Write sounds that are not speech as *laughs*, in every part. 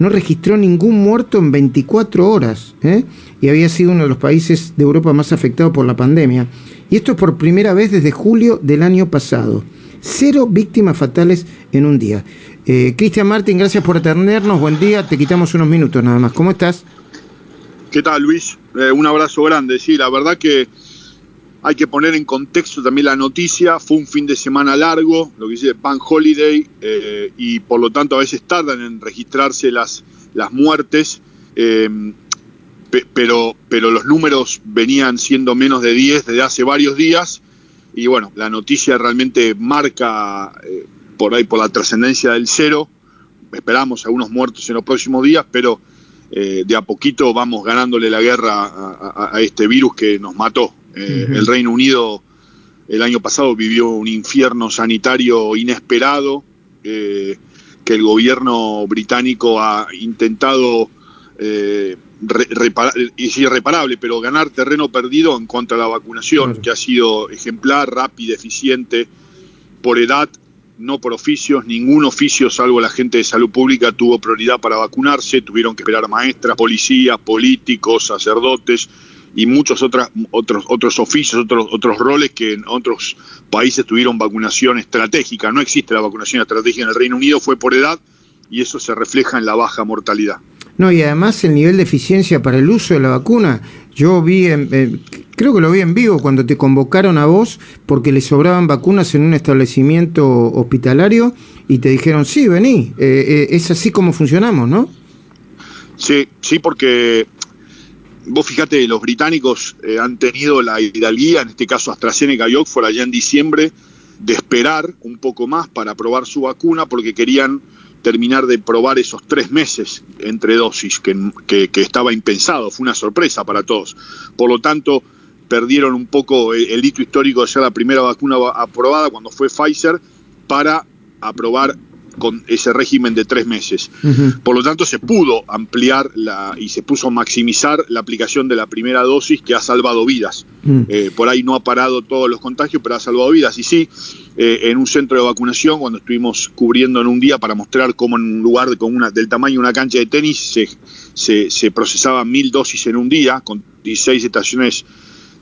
no registró ningún muerto en 24 horas ¿eh? y había sido uno de los países de Europa más afectados por la pandemia. Y esto es por primera vez desde julio del año pasado. Cero víctimas fatales en un día. Eh, Cristian Martín, gracias por atendernos. Buen día. Te quitamos unos minutos nada más. ¿Cómo estás? ¿Qué tal, Luis? Eh, un abrazo grande. Sí, la verdad que hay que poner en contexto también la noticia. Fue un fin de semana largo, lo que dice Bank Holiday, eh, y por lo tanto a veces tardan en registrarse las, las muertes. pero, pero los números venían siendo menos de 10 desde hace varios días y bueno, la noticia realmente marca eh, por ahí por la trascendencia del cero. Esperamos algunos muertos en los próximos días, pero eh, de a poquito vamos ganándole la guerra a, este virus que nos mató. Eh, el Reino Unido el año pasado vivió un infierno sanitario inesperado, que el gobierno británico ha intentado es irreparable, pero ganar terreno perdido en cuanto a la vacunación, que ha sido ejemplar, rápida, eficiente, por edad, no por oficios, ningún oficio, salvo la gente de salud pública, tuvo prioridad para vacunarse, tuvieron que esperar maestras, policías, políticos, sacerdotes y muchos otros, otros, otros oficios, otros, otros roles que en otros países tuvieron vacunación estratégica. No existe la vacunación estratégica en el Reino Unido, fue por edad y eso se refleja en la baja mortalidad. No, y además el nivel de eficiencia para el uso de la vacuna, yo vi, creo que lo vi en vivo cuando te convocaron a vos porque le sobraban vacunas en un establecimiento hospitalario y te dijeron, sí, vení, eh, eh, es así como funcionamos, ¿no? Sí, sí, porque vos fíjate, los británicos eh, han tenido la hidalguía, en este caso AstraZeneca y Oxford, allá en diciembre, de esperar un poco más para probar su vacuna porque querían terminar de probar esos tres meses entre dosis, que, estaba impensado, fue una sorpresa para todos. Por lo tanto, perdieron un poco el, hito histórico de ser la primera vacuna aprobada cuando fue Pfizer para aprobar con ese régimen de tres meses. Por lo tanto, se pudo ampliar la, y se puso a maximizar la aplicación de la primera dosis que ha salvado vidas. Mm. Eh, por ahí no ha parado todos los contagios, pero ha salvado vidas. Y sí, eh, en un centro de vacunación, cuando estuvimos cubriendo en un día para mostrar cómo en un lugar con una, del tamaño de una cancha de tenis se, se, se procesaban mil dosis en un día, con 16 estaciones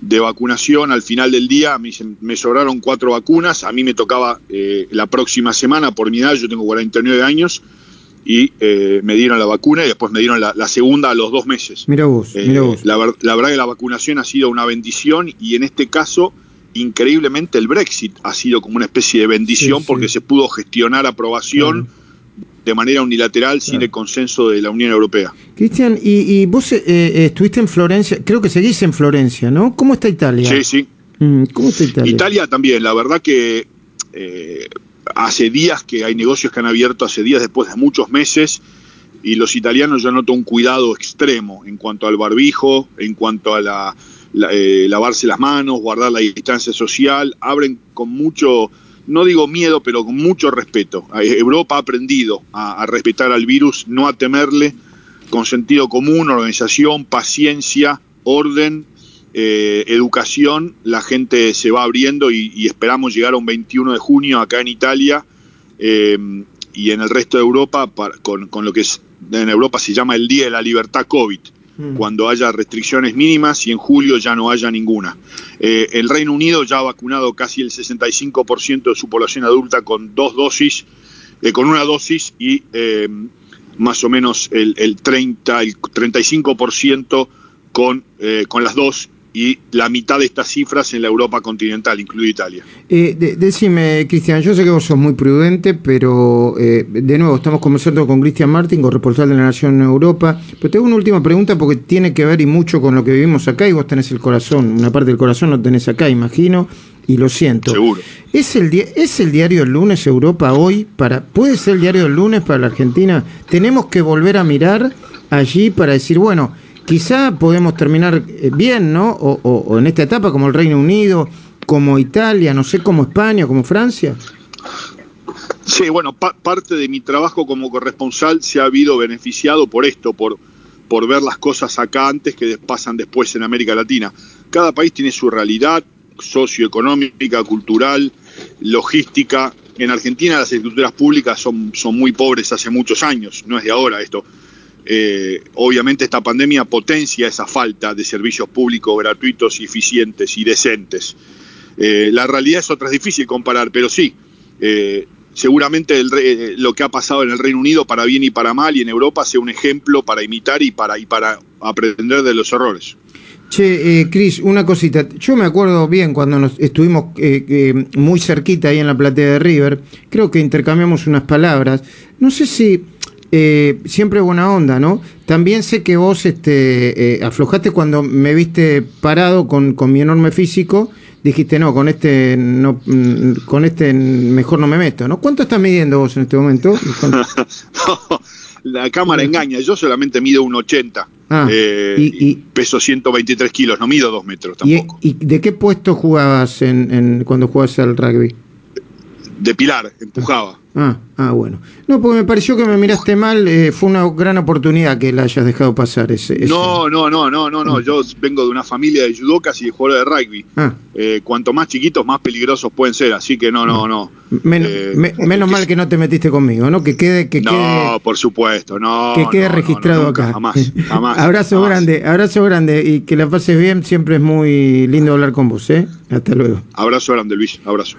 de vacunación al final del día, me, me sobraron cuatro vacunas, a mí me tocaba eh, la próxima semana por mi edad, yo tengo 49 años, y eh, me dieron la vacuna y después me dieron la, segunda a los dos meses. Mira vos, eh, mira vos. La, verdad que la vacunación ha sido una bendición y en este caso, increíblemente, el Brexit ha sido como una especie de bendición porque se pudo gestionar aprobación de manera unilateral sin el consenso de la Unión Europea. Cristian, y, vos eh, eh, estuviste en Florencia, creo que seguís en Florencia, ¿no? ¿Cómo está Italia? Sí, sí. Mm, ¿Cómo está Italia? Italia también, la verdad que eh, hace días que hay negocios que han abierto, hace días después de muchos meses, y los italianos ya notan un cuidado extremo en cuanto al barbijo, en cuanto a la, lavarse las manos, guardar la distancia social, abren con mucho no digo miedo, pero con mucho respeto. Europa ha aprendido a, respetar al virus, no a temerle, con sentido común, organización, paciencia, orden, eh, educación, la gente se va abriendo y, esperamos llegar a un 21 de junio acá en Italia eh, y en el resto de Europa con, con, lo que en Europa se llama el Día de la Libertad COVID. Mm. cuando haya restricciones mínimas y en julio ya no haya ninguna. Eh, el Reino Unido ya ha vacunado casi el 65% de su población adulta con dos dosis, eh, con una dosis y eh, más o menos el, el 30, el 35% con, con las dos y la mitad de estas cifras en la Europa continental, incluida Italia. Eh, decime, Cristian, yo sé que vos sos muy prudente, pero eh, de nuevo estamos conversando con Cristian Martín, corresponsal de la Nación en Europa. Pero tengo una última pregunta porque tiene que ver y mucho con lo que vivimos acá y vos tenés el corazón, una parte del corazón lo tenés acá, imagino, y lo siento. Seguro. ¿Es el, ¿Es el diario El Lunes Europa hoy? para ¿Puede ser el diario El Lunes para la Argentina? ¿Tenemos que volver a mirar allí para decir, bueno, quizá podemos terminar eh, bien, ¿no? O, en esta etapa como el Reino Unido, como Italia, no sé, como España, como Francia. Sí, bueno, parte de mi trabajo como corresponsal se ha habido beneficiado por esto, por, por ver las cosas acá antes que pasan después en América Latina. Cada país tiene su realidad socioeconómica, cultural, logística. En Argentina las estructuras públicas son, son muy pobres hace muchos años, no es de ahora esto eh, obviamente esta pandemia potencia esa falta de servicios públicos gratuitos y eficientes y decentes. Eh, la realidad es otra, es difícil comparar, pero sí, eh, seguramente lo que ha pasado en el Reino Unido para bien y para mal y en Europa sea un ejemplo para imitar y para, y para aprender de los errores. Che, eh, Cris, una cosita. Yo me acuerdo bien cuando nos estuvimos muy cerquita ahí en la platea de River. Creo que intercambiamos unas palabras. No sé si eh, siempre buena onda, ¿no? También sé que vos este, eh, aflojaste cuando me viste parado con, con, mi enorme físico, dijiste, no, con este, no, mm, con este mejor no me meto, ¿no? ¿Cuánto estás midiendo vos en este momento? *laughs* La cámara engaña, yo solamente mido 1,80 ah, eh, y, peso 123 kilos, no mido 2 metros tampoco. ¿Y, de qué puesto jugabas en, en, cuando jugabas al rugby? De pilar, empujaba. Ah, ah, bueno. No, porque me pareció que me miraste mal. Eh, fue una gran oportunidad que la hayas dejado pasar. Ese, No, no, no, no, no, no. Yo vengo de una familia de judocas y de jugadores de rugby. Ah. Eh, cuanto más chiquitos, más peligrosos pueden ser. Así que no, no, no. Eh, menos mal que no te metiste conmigo, ¿no? Que quede. Que no, por supuesto, no. Que quede registrado acá. Jamás, jamás. *laughs* abrazo grande, abrazo grande y que la pases bien. Siempre es muy lindo hablar con vos, ¿eh? Hasta luego. Abrazo grande, Luis. Abrazo.